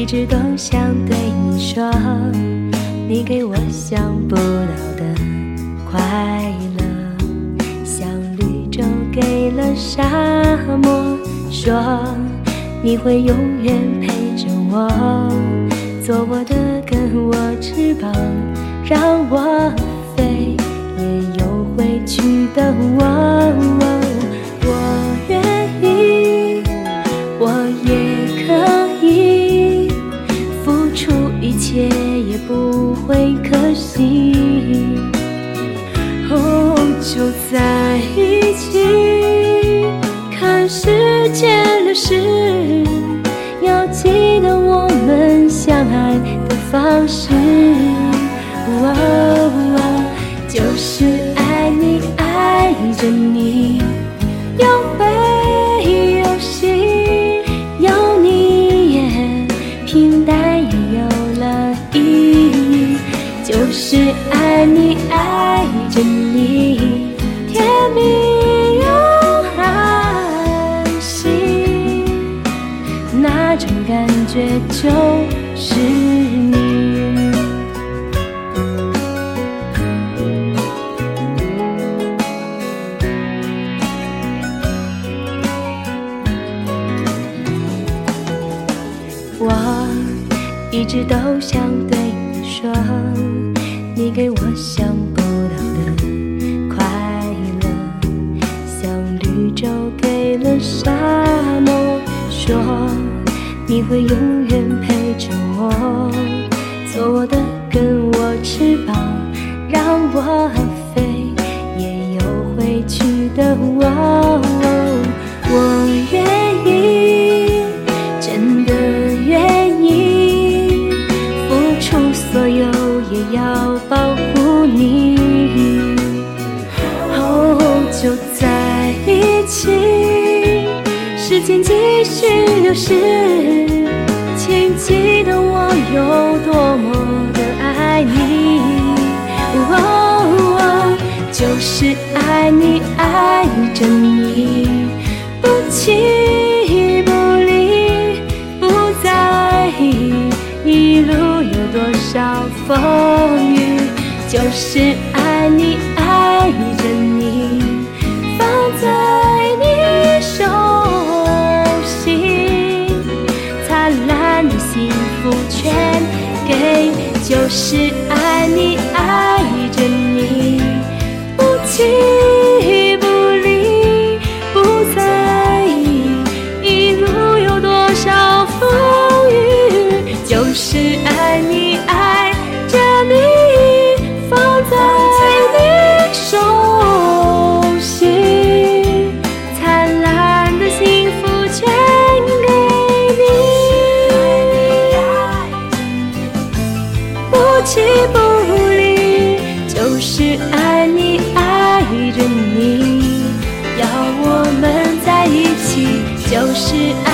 一直都想对你说，你给我想不到的快乐，像绿洲给了沙漠。说你会永远陪着我，做我的根，我翅膀，让我飞，也有回去的窝。切，也不会可惜。哦，就在一起，看时间流逝，要记得我们相爱的方式。哦，就是爱你，爱着你，就是爱你，爱着你，甜蜜又安心，那种感觉就是你。我一直都想对你说，你给我想不到的快乐，像绿洲给了沙漠。说你会永远陪着我，做我的根，我翅膀，让我飞，也有回去的。我保护你。哦，就在一起，时间继续流逝，请记得我有多么的爱你。哦，就是爱你，爱着你，不弃不离，不在意一路有多少风，就是爱你，爱着你，放在你手心，灿烂的幸福全给，就是不弃不离，就是爱你，爱着你，要我们在一起，就是爱